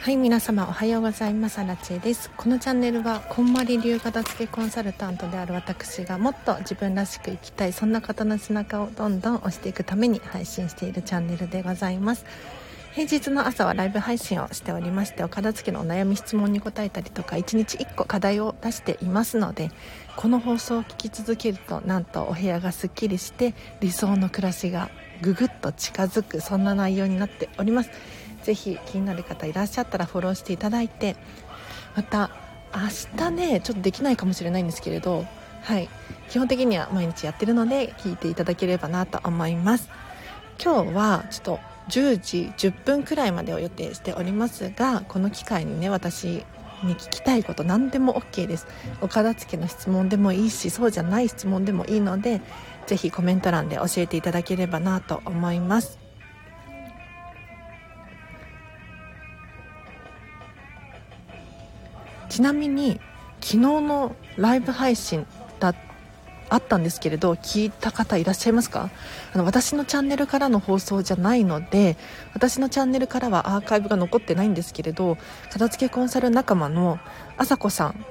はい皆様おはようございます。アラチェです。このチャンネルはこんまり流片付けコンサルタントである私がもっと自分らしく生きたいそんな方の背中をどんどん押していくために配信しているチャンネルでございます。平日の朝はライブ配信をしておりましてお片付けのお悩み質問に答えたりとか1日1個課題を出していますのでこの放送を聞き続けるとなんとお部屋がすっきりして理想の暮らしがぐぐっと近づくそんな内容になっております。ぜひ気になる方いらっしゃったらフォローしていただいてまた明日ねちょっとできないかもしれないんですけれどはい。基本的には毎日やってるので聞いていただければなと思います。今日はちょっと10時10分くらいまでを予定しておりますがこの機会にね私に聞きたいこと何でも OK です。お片付けの質問でもいいしそうじゃない質問でもいいのでぜひコメント欄で教えていただければなと思います。ちなみに昨日のライブ配信だあったんですけれど聞いた方いらっしゃいますか？あの私のチャンネルからの放送じゃないので私のチャンネルからはアーカイブが残ってないんですけれど片付けコンサル仲間のあさこさん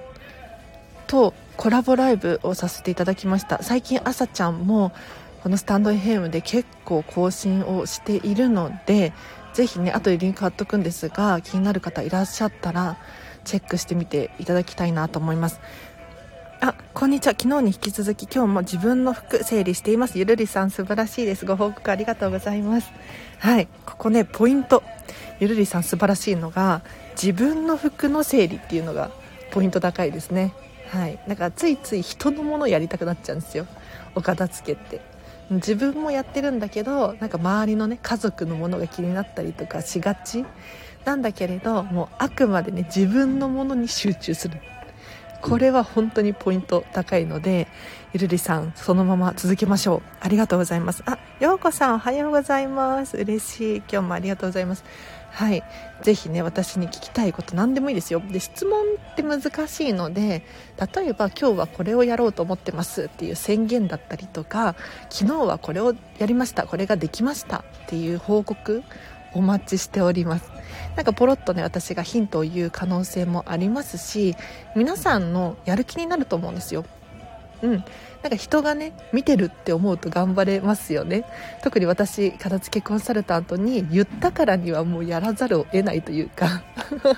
とコラボライブをさせていただきました。最近あさちゃんもこのスタンド FM で結構更新をしているのでぜひね後でリンク貼っとくんですが気になる方いらっしゃったらチェックしてみていただきたいなと思います。あこんにちは。昨日に引き続き今日も自分の服整理しています。ゆるりさん素晴らしいです。ご報告ありがとうございます。はい。ここねポイント。ゆるりさん素晴らしいのが自分の服の整理っていうのがポイント高いですね。はい。だからついつい人のものやりたくなっちゃうんですよ。お片付けって。自分もやってるんだけどなんか周りのね家族のものが気になったりとかしがち。なんだけれどもうあくまでね自分のものに集中する。これは本当にポイント高いのでゆるりさんそのまま続けましょう。ありがとうございます。あようこさんおはようございます。嬉しい。今日もありがとうございます。はい。ぜひね私に聞きたいこと何でもいいですよ。で質問って難しいので例えば今日はこれをやろうと思ってます。っていう宣言だったりとか昨日はこれをやりました。これができました。っていう報告お待ちしております。なんかポロッとね私がヒントを言う可能性もありますし皆さんのやる気になると思うんですよ。うん。なんか人がね見てるって思うと頑張れますよね。特に私片付けコンサルタントに言ったからにはもうやらざるを得ないというか。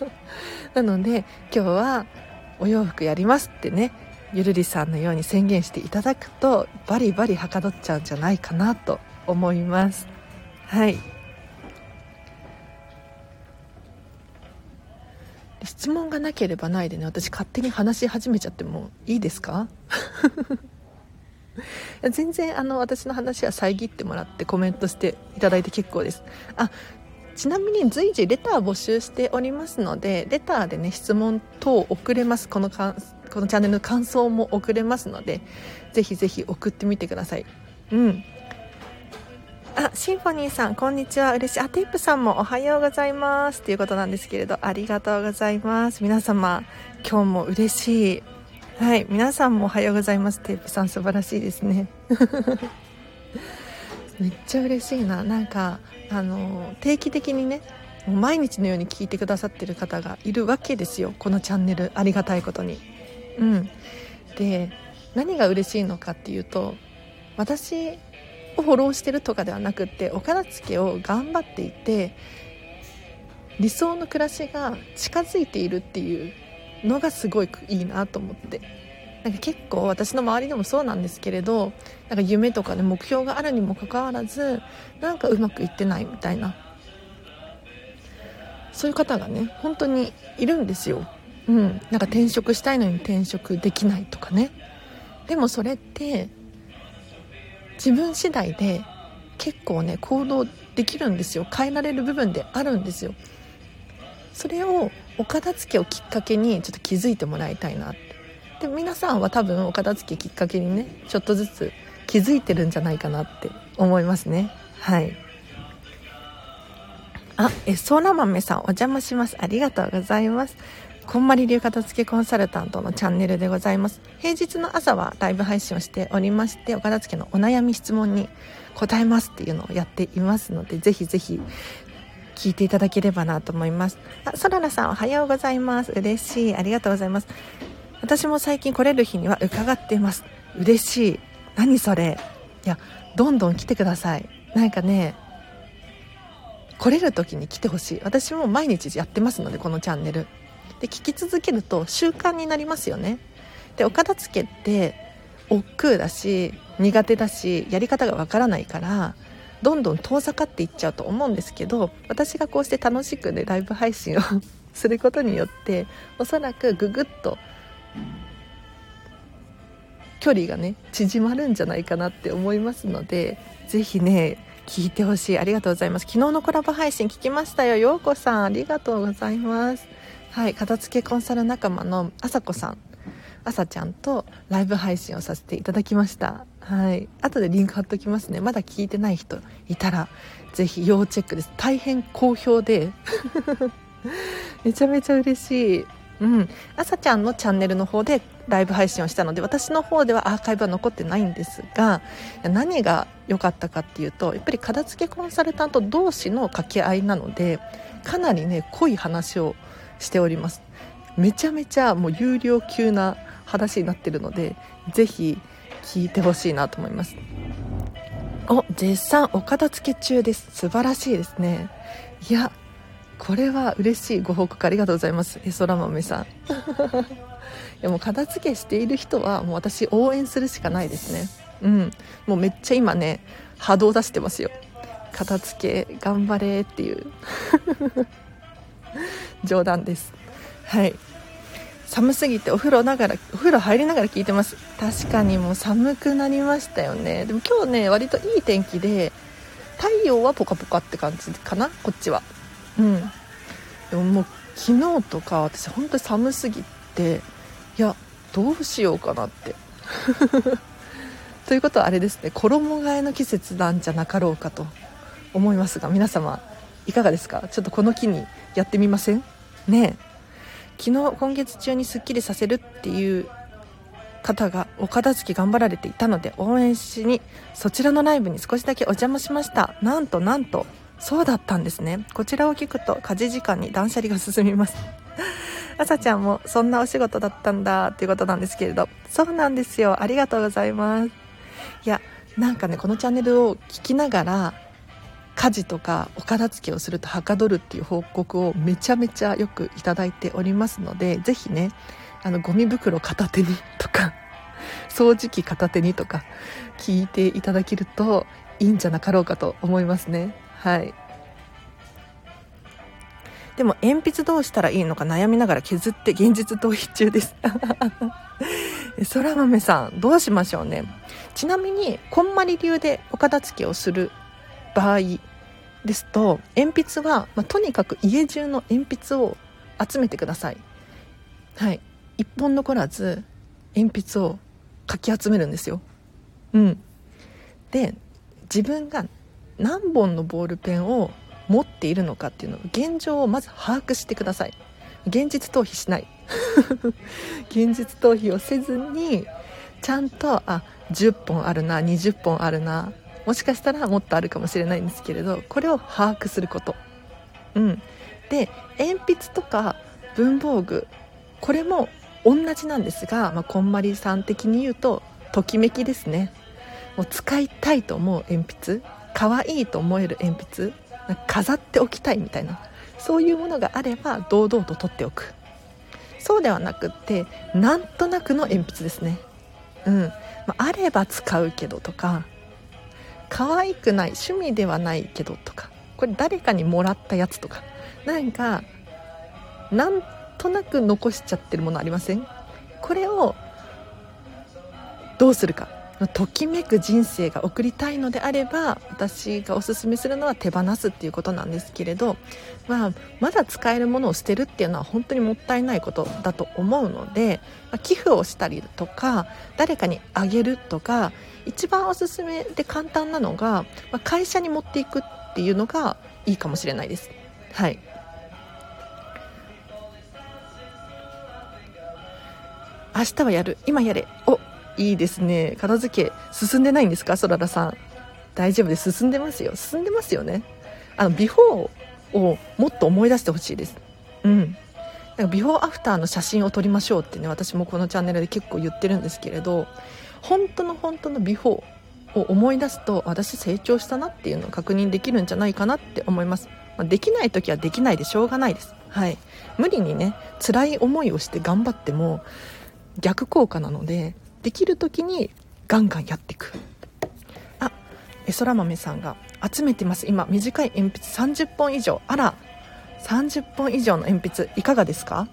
なので今日はお洋服やりますってねゆるりさんのように宣言していただくとバリバリはかどっちゃうんじゃないかなと思います。はい。質問がなければないでね私勝手に話し始めちゃってもいいですか？全然あの私の話は遮ってもらってコメントしていただいて結構です。あちなみに随時レター募集しておりますのでレターでね質問等送れます。このかんこのチャンネルの感想も送れますのでぜひぜひ送ってみてください。うん。あ、シンフォニーさん、こんにちは。嬉しい。あ、テープさんもおはようございます。ということなんですけれど、ありがとうございます。皆様、今日も嬉しい。はい、皆さんもおはようございます。テープさん、素晴らしいですね。めっちゃ嬉しいな。なんか、あの、定期的にね、もう毎日のように聞いてくださってる方がいるわけですよ。このチャンネル、ありがたいことに。うん。で、何が嬉しいのかっていうと、私フォローしてるとかではなくってお片付けを頑張っていて理想の暮らしが近づいているっていうのがすごいいいなと思って。なんか結構私の周りでもそうなんですけれどなんか夢とかね目標があるにもかかわらずなんかうまくいってないみたいな。そういう方がね本当にいるんですよ。うん。なんか転職したいのに転職できないとかね。でもそれって自分次第で結構ね行動できるんですよ。変えられる部分であるんですよ。それをお片付けをきっかけにちょっと気づいてもらいたいなって。で皆さんは多分お片付けきっかけにねちょっとずつ気づいてるんじゃないかなって思いますね。はい。あえそら豆さんお邪魔します。ありがとうございます。こんまり流片付けコンサルタントのチャンネルでございます。平日の朝はライブ配信をしておりまして、お片付けのお悩み質問に答えますっていうのをやっていますので、ぜひぜひ聞いていただければなと思います。あソララさんおはようございます。嬉しい。ありがとうございます。私も最近来れる日には伺っています。嬉しい。何それ。いやどんどん来てください。なんかね来れる時に来てほしい。私も毎日やってますのでこのチャンネル。で聞き続けると習慣になりますよね。でお片付けって億劫だし苦手だしやり方がわからないからどんどん遠ざかっていっちゃうと思うんですけど私がこうして楽しくねライブ配信をすることによっておそらくググッと距離がね縮まるんじゃないかなって思いますので是非ね聞いてほしい。ありがとうございます。昨日のコラボ配信聞きましたよ。ようこさんありがとうございます。はい片付けコンサル仲間のあさこさんあさちゃんとライブ配信をさせていただきました。はい。後でリンク貼っときますね。まだ聞いてない人いたらぜひ要チェックです。大変好評で。めちゃめちゃ嬉しい。うん、あさちゃんのチャンネルの方でライブ配信をしたので私の方ではアーカイブは残ってないんですが何が良かったかっていうとやっぱり片付けコンサルタント同士の掛け合いなのでかなりね濃い話をしております。めちゃめちゃもう有料級な話になってるのでぜひ聞いてほしいなと思います。お絶賛お片付け中です。素晴らしいですね。いやこれは嬉しいご報告ありがとうございます。えそら豆さん。いやもう片付けしている人はもう私応援するしかないですね。うん。もうめっちゃ今ね波動出してますよ。片付け頑張れっていう。冗談です。はい。寒すぎてお風呂ながらお風呂入りながら聞いてます。確かにもう寒くなりましたよね。でも今日ね割といい天気で太陽はポカポカって感じかなこっちは。うん。でももう昨日とか私本当に寒すぎていやどうしようかなって。ということはあれですね衣替えの季節なんじゃなかろうかと思いますが皆様いかがですか？ちょっとこの木にやってみません？ね昨日今月中にすっきりさせるっていう方がお片付け頑張られていたので応援しにそちらのライブに少しだけお邪魔しました。なんとなんとそうだったんですね。こちらを聞くと家事時間に断捨離が進みます。あさちゃんもそんなお仕事だったんだっていうことなんですけれど。そうなんですよ。ありがとうございます。いやなんかねこのチャンネルを聞きながら家事とかお片付けをするとはかどるっていう報告をめちゃめちゃよくいただいておりますので是非ねあのゴミ袋片手にとか 掃除機片手にとか聞いていただけるといいんじゃなかろうかと思いますね。はい。でも鉛筆どうしたらいいのか悩みながら削って現実逃避中です。そら豆さんどうしましょうね。ちなみにこんまり流でお片付けをする場合ですと鉛筆は、まあ、とにかく家中の鉛筆を集めてください。はい。1本残らず鉛筆をかき集めるんですよ。うん。で自分が何本のボールペンを持っているのかっていうの現状をまず把握してください。現実逃避しない。現実逃避をせずにちゃんとあ10本あるな20本あるなもしかしたらもっとあるかもしれないんですけれどこれを把握すること。うん。で鉛筆とか文房具これも同じなんですが、まあ、こんまりさん的に言うとときめきですね。もう使いたいと思う鉛筆可愛いと思える鉛筆飾っておきたいみたいなそういうものがあれば堂々と取っておく。そうではなくってなんとなくの鉛筆ですね。うん、まあ、あれば使うけどとか可愛くない趣味ではないけどとかこれ誰かにもらったやつとか。なんかなんとなく残しちゃってるものありません？これをどうするか。ときめく人生が送りたいのであれば私がおすすめするのは手放すっていうことなんですけれど、まあ、まだ使えるものを捨てるっていうのは本当にもったいないことだと思うので、まあ、寄付をしたりとか誰かにあげるとか一番おすすめで簡単なのが、まあ、会社に持っていくっていうのがいいかもしれないです。はい。明日はやる。今やれ。おいいですね。片付け進んでないんですか？そららさん。大丈夫です。進んでますよ。進んでますよね。あのビフォーをもっと思い出してほしいです。うん。なんかビフォーアフターの写真を撮りましょうってね私もこのチャンネルで結構言ってるんですけれど本当の本当のビフォーを思い出すと私成長したなっていうのを確認できるんじゃないかなって思います、まあ、できない時はできないでしょうがないです。はい。無理にね辛い思いをして頑張っても逆効果なのでできる時にガンガンやっていく。あえそら豆さんが集めてます。今短い鉛筆30本以上。あら30本以上の鉛筆いかがですか？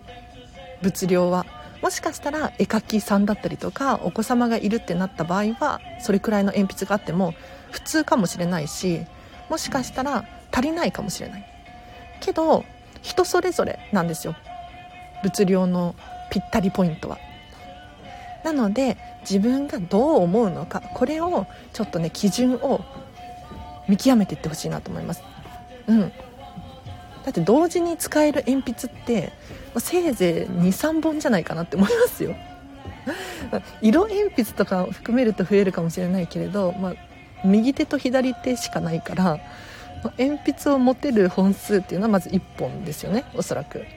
物量は。もしかしたら絵描きさんだったりとかお子様がいるってなった場合はそれくらいの鉛筆があっても普通かもしれないしもしかしたら足りないかもしれない。けど人それぞれなんですよ。物量のぴったりポイントは。なので自分がどう思うのかこれをちょっとね基準を見極めていってほしいなと思います。うん。だって同時に使える鉛筆ってせいぜい23本じゃないかなって思いますよ。色鉛筆とか含めると増えるかもしれないけれど、まあ、右手と左手しかないから鉛筆を持てる本数っていうのはまず1本ですよねおそらく。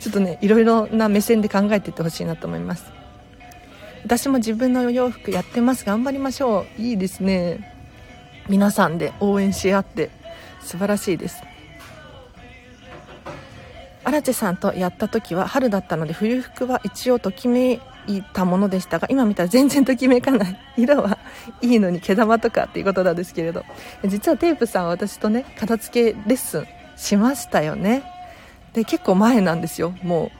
ちょっとねいろいろな目線で考えていってほしいなと思います。私も自分のお洋服やってます。頑張りましょう。いいですね。皆さんで応援し合って。素晴らしいです。荒地さんとやった時は春だったので冬服は一応ときめいたものでしたが今見たら全然ときめかない。色はいいのに毛玉とかっていうことなんですけれど。実はテープさんは私とね片付けレッスンしましたよね。で結構前なんですよもう。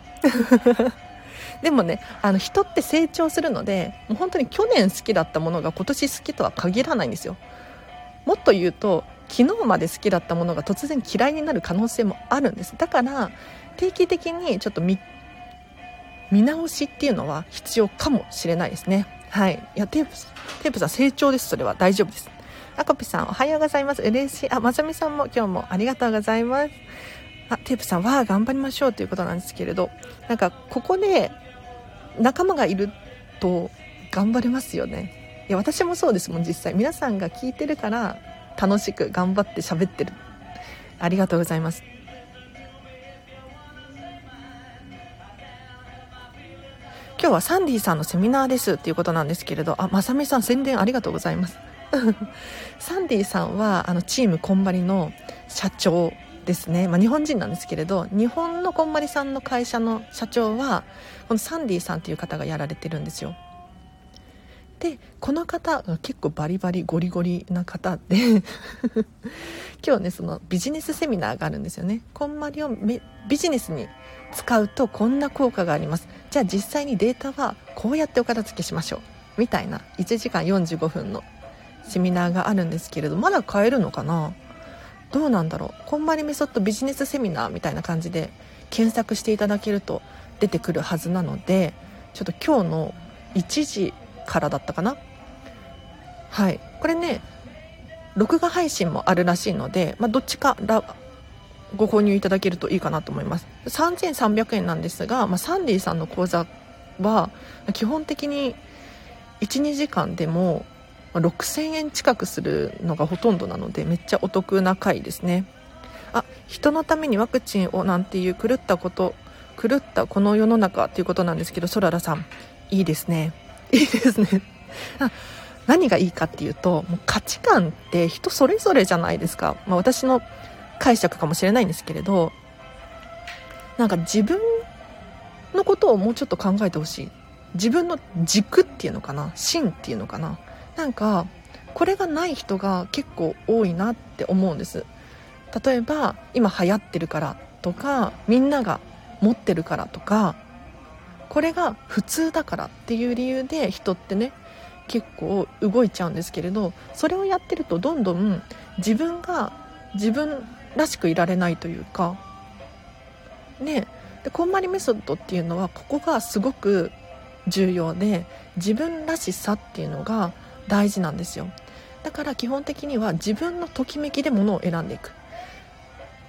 でもねあの人って成長するのでもう本当に去年好きだったものが今年好きとは限らないんですよ。もっと言うと昨日まで好きだったものが突然嫌いになる可能性もあるんです。だから定期的にちょっと見直しっていうのは必要かもしれないですね。はい。いやテープテープさん成長です。それは。大丈夫です。あこぴさんおはようございます。嬉しい。あまさみさんも今日もありがとうございます。あテープさんは頑張りましょうということなんですけれど。なんかここで仲間がいると頑張れますよね。いや私もそうですもん実際。皆さんが聞いてるから楽しく頑張って喋ってる。ありがとうございます。今日はサンディさんのセミナーですっていうことなんですけれど。あまさみさん宣伝ありがとうございます。サンディさんはあのチームこんばりの社長ですね、まあ、日本人なんですけれど日本のこんまりさんの会社の社長はこのサンディさんっていう方がやられてるんですよ。でこの方が結構バリバリゴリゴリな方で 今日ねそのビジネスセミナーがあるんですよね。こんまりをビジネスに使うとこんな効果があります。じゃあ実際にデータはこうやってお片付けしましょう。みたいな1時間45分のセミナーがあるんですけれどまだ買えるのかな？どうなんだろう？こんまりメソッドビジネスセミナーみたいな感じで検索していただけると出てくるはずなのでちょっと今日の1時からだったかな。はい。これね録画配信もあるらしいので、まあ、どっちからご購入いただけるといいかなと思います。3300円なんですが、まあ、サンディさんの講座は基本的に12時間でも6000円近くするのがほとんどなのでめっちゃお得な回ですね。あ人のためにワクチンをなんていう狂ったこと狂ったこの世の中っていうことなんですけどそららさんいいですね。いいですね。何がいいかっていうともう価値観って人それぞれじゃないですか、まあ、私の解釈かもしれないんですけれどなんか自分のことをもうちょっと考えてほしい。自分の軸っていうのかな。芯っていうのかな。なんかこれがない人が結構多いなって思うんです。例えば今流行ってるからとかみんなが持ってるからとかこれが普通だからっていう理由で人ってね結構動いちゃうんですけれどそれをやってるとどんどん自分が自分らしくいられないというかね。でこんまりメソッドっていうのはここがすごく重要で自分らしさっていうのが大事なんですよ。だから基本的には自分のときめきでものを選んでいく。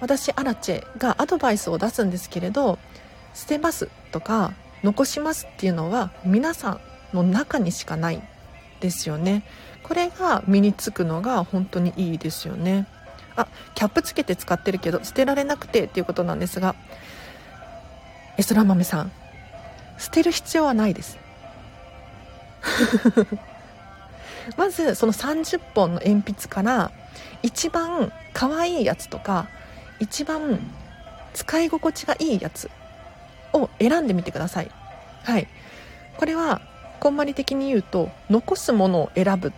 私アラチェがアドバイスを出すんですけれど捨てますとか残しますっていうのは皆さんの中にしかないですよね。これが身につくのが本当にいいですよね。あキャップつけて使ってるけど捨てられなくてっていうことなんですがエスラ豆さん捨てる必要はないです。まずその30本の鉛筆から一番可愛いやつとか一番使い心地がいいやつを選んでみてください。はい。これはこんまり的に言うと残すものを選ぶっ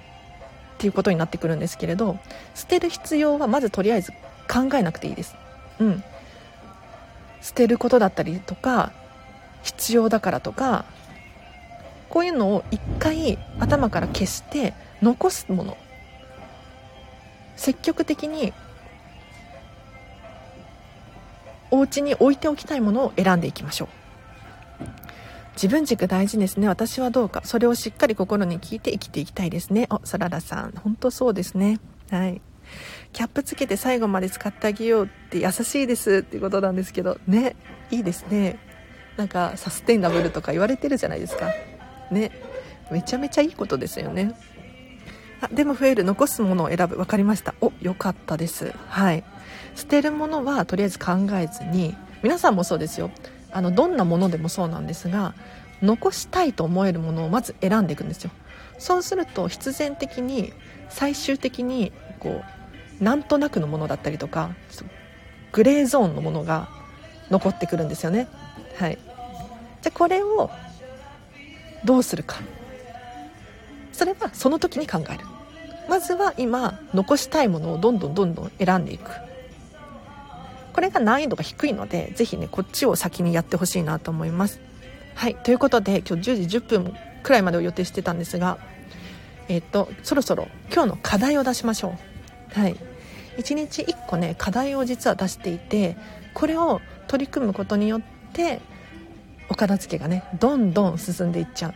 ていうことになってくるんですけれど捨てる必要はまずとりあえず考えなくていいです。うん。捨てることだったりとか必要だからとかこういうのを一回頭から消して残すもの。積極的にお家に置いておきたいものを選んでいきましょう。自分軸大事ですね。私はどうか。それをしっかり心に聞いて生きていきたいですね。おそららさん。本当そうですね。はい。キャップつけて最後まで使ってあげようって優しいですっていうことなんですけど。ね。いいですね。なんかサステイナブルとか言われてるじゃないですか。ね。めちゃめちゃいいことですよね。でも増える。残すものを選ぶ。分かりました。お良かったです。はい。捨てるものはとりあえず考えずに皆さんもそうですよ。あのどんなものでもそうなんですが残したいと思えるものをまず選んでいくんですよ。そうすると必然的に最終的にこうなんとなくのものだったりとかグレーゾーンのものが残ってくるんですよね。はい。じゃあこれをどうするか。それはその時に考える。まずは今残したいものをどんどんどんどん選んでいく。これが難易度が低いのでぜひねこっちを先にやってほしいなと思います。はいということで今日10時10分くらいまでを予定してたんですがえっ、とそろそろ今日の課題を出しましょう。はい。1日1個ね課題を実は出していてこれを取り組むことによってお片付けがねどんどん進んでいっちゃう。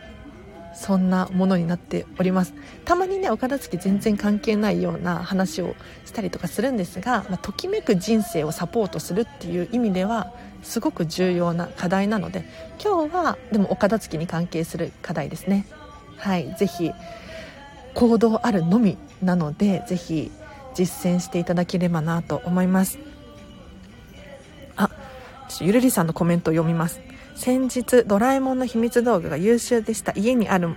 そんなものになっております。たまにねお片付け全然関係ないような話をしたりとかするんですが、まあ、ときめく人生をサポートするっていう意味ではすごく重要な課題なので今日はでもお片付けに関係する課題ですね。はいぜひ行動あるのみなのでぜひ実践していただければなと思います。あゆるりさんのコメントを読みます。先日ドラえもんの秘密道具が優秀でした。家にある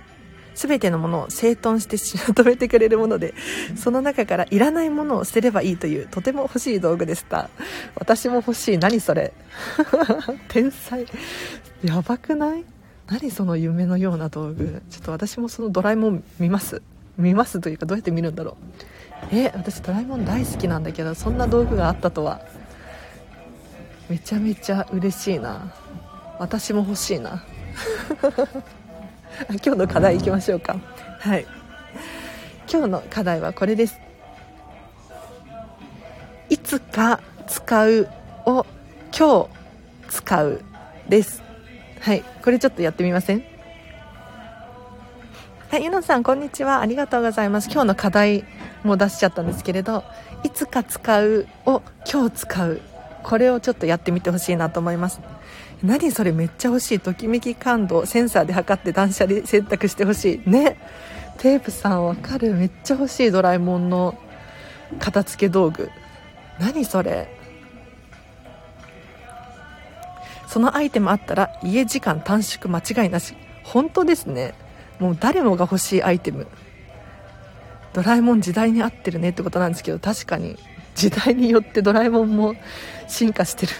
全てのものを整頓してまとめてくれるものでその中からいらないものを捨てればいいというとても欲しい道具でした。私も欲しい。何それ？天才。やばくない？何その夢のような道具？ちょっと私もそのドラえもん見ます。見ますというかどうやって見るんだろう。え私ドラえもん大好きなんだけどそんな道具があったとは。めちゃめちゃ嬉しいな。私も欲しいな。今日の課題いきましょうか。はい。今日の課題はこれです。いつか使うを今日使うです。はい。これちょっとやってみません？はいゆのさんこんにちは。ありがとうございます。今日の課題も出しちゃったんですけれどいつか使うを今日使う。これをちょっとやってみてほしいなと思います。何それめっちゃ欲しいときめき感度センサーで測って断捨離選択してほしいね。テープさんわかるめっちゃ欲しいドラえもんの片付け道具。何それ。そのアイテムあったら家時間短縮間違いなし。本当ですね。もう誰もが欲しいアイテム。ドラえもん時代に合ってるねってことなんですけど確かに時代によってドラえもんも進化してる。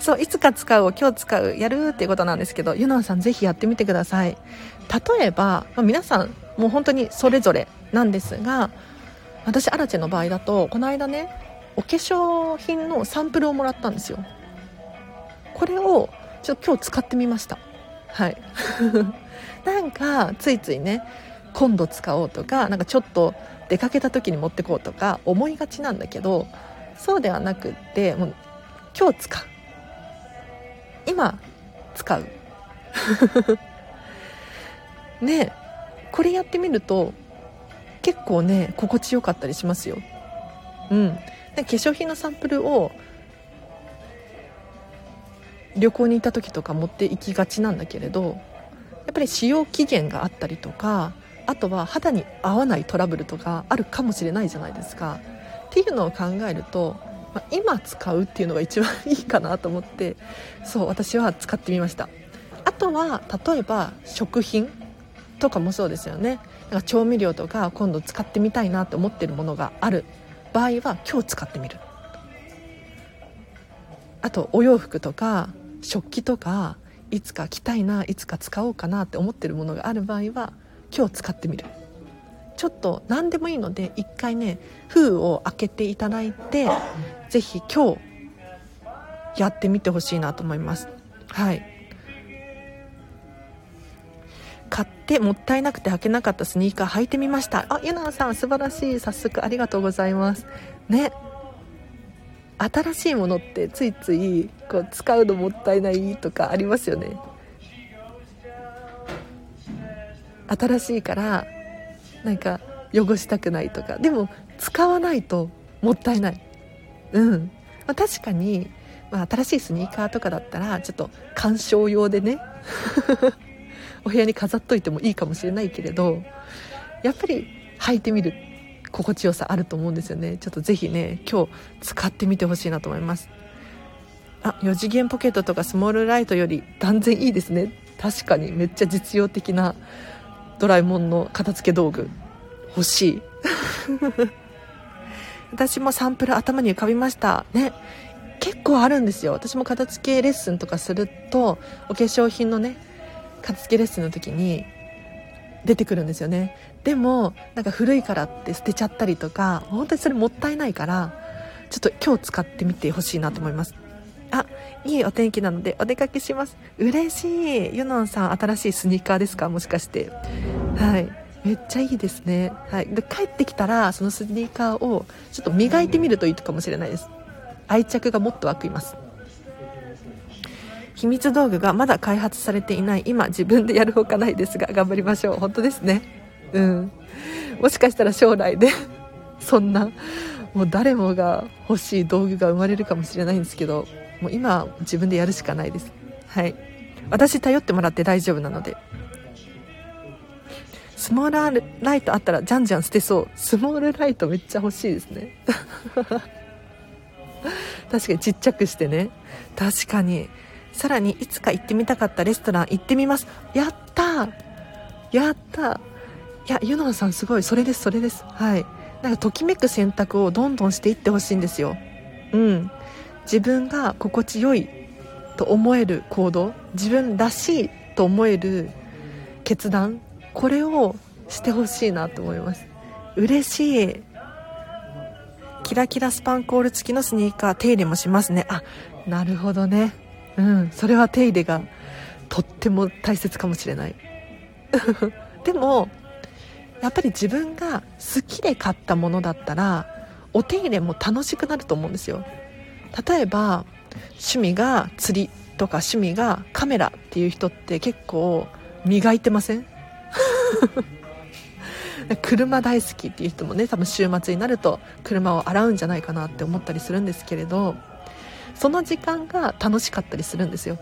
そういつか使うを今日使うやるっていうことなんですけどユナンさんぜひやってみてください。例えば、まあ、皆さんもう本当にそれぞれなんですが私アラチェの場合だとこの間ねお化粧品のサンプルをもらったんですよ。これをちょっと今日使ってみました。はい。なんかついついね今度使おうとかなんかちょっと出かけた時に持ってこうとか思いがちなんだけどそうではなくってもう今日使う。今使う。ねこれやってみると結構ね心地よかったりしますよ。うん。化粧品のサンプルを旅行に行った時とか持って行きがちなんだけれどやっぱり使用期限があったりとかあとは肌に合わないトラブルとかあるかもしれないじゃないですか。っていうのを考えると、まあ、今使うっていうのが一番いいかなと思ってそう私は使ってみました。あとは例えば食品とかもそうですよね。なんか調味料とか今度使ってみたいなと思ってるものがある。場合は今日使ってみる。あとお洋服とか食器とかいつか着たいないつか使おうかなって思ってるものがある場合は今日使ってみる。ちょっと何でもいいので一回ね封を開けていただいて是非今日やってみてほしいなと思います。はい。買ってもったいなくて履けなかったスニーカー履いてみました。あゆなさん素晴らしい。早速ありがとうございます。ね。新しいものってついついこう使うのもったいないとかありますよね。新しいからなんか汚したくないとか。でも使わないともったいない。うん、まあ、確かに、まあ、新しいスニーカーとかだったらちょっと鑑賞用でね お部屋に飾っといてもいいかもしれないけれどやっぱり履いてみる心地よさあると思うんですよね。ちょっとぜひね今日使ってみてほしいなと思います。あ4次元ポケットとかスモールライトより断然いいですね。確かにめっちゃ実用的なドラえもんの片付け道具欲しい。私もサンプル頭に浮かびました。ね。結構あるんですよ。私も片付けレッスンとかするとお化粧品のね片付けレッスンの時に出てくるんですよね。でもなんか古いからって捨てちゃったりとか本当にそれもったいないからちょっと今日使ってみてほしいなと思います。あいいお天気なのでお出かけします。嬉しい。ユノンさん新しいスニーカーですか？もしかして。はい。めっちゃいいですね、はい、で帰ってきたらそのスニーカーをちょっと磨いてみるといいかもしれないです。愛着がもっと湧きます。秘密道具がまだ開発されていない。今自分でやるほかないですが頑張りましょう。本当ですね。うん。もしかしたら将来でそんなもう誰もが欲しい道具が生まれるかもしれないんですけどもう今自分でやるしかないです。はい。私頼ってもらって大丈夫なので。スモールライトあったらじゃんじゃん捨てそう。スモールライトめっちゃ欲しいですね。確かにちっちゃくしてね。確かに。さらにいつか行ってみたかったレストラン行ってみます。やったやったいやユノンさんすごい。それですそれです。はい。なんかときめく選択をどんどんしていってほしいんですよ。うん。自分が心地よいと思える行動。自分らしいと思える決断。これをしてほしいなと思います。嬉しい。キラキラスパンコール付きのスニーカー手入れもしますね。あなるほどね。うん。それは手入れがとっても大切かもしれない。でもやっぱり自分が好きで買ったものだったらお手入れも楽しくなると思うんですよ。例えば趣味が釣りとか趣味がカメラっていう人って結構磨いてません？車大好きっていう人もね多分週末になると車を洗うんじゃないかなって思ったりするんですけれどその時間が楽しかったりするんですよ。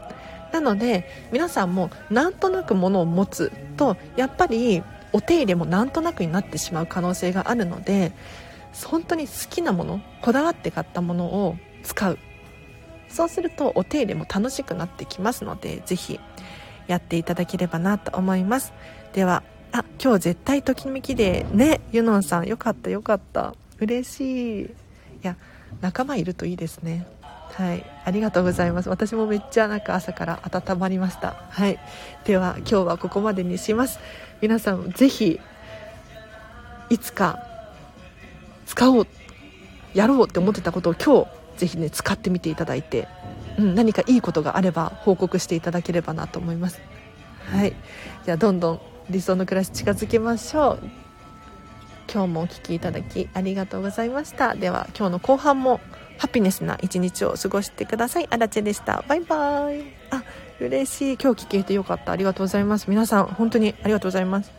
なので皆さんもなんとなくものを持つとやっぱりお手入れもなんとなくになってしまう可能性があるので本当に好きなものこだわって買ったものを使う。そうするとお手入れも楽しくなってきますのでぜひやっていただければなと思います。ではあ今日絶対ときめきでねユノンさんよかったよかった。嬉しい。いや仲間いるといいですね。はい。ありがとうございます。私もめっちゃなんか朝から温まりました。はい。では今日はここまでにします。皆さんぜひいつか使おうやろうって思ってたことを今日ぜひね使ってみていただいて、うん、何かいいことがあれば報告していただければなと思います。はい。じゃあどんどん理想の暮らし近づけましょう。今日もお聴きいただきありがとうございました。では今日の後半もハピネスな一日を過ごしてください。あらでした。バイバイ。あ嬉しい。今日聞けてよかった。ありがとうございます。皆さん本当にありがとうございます。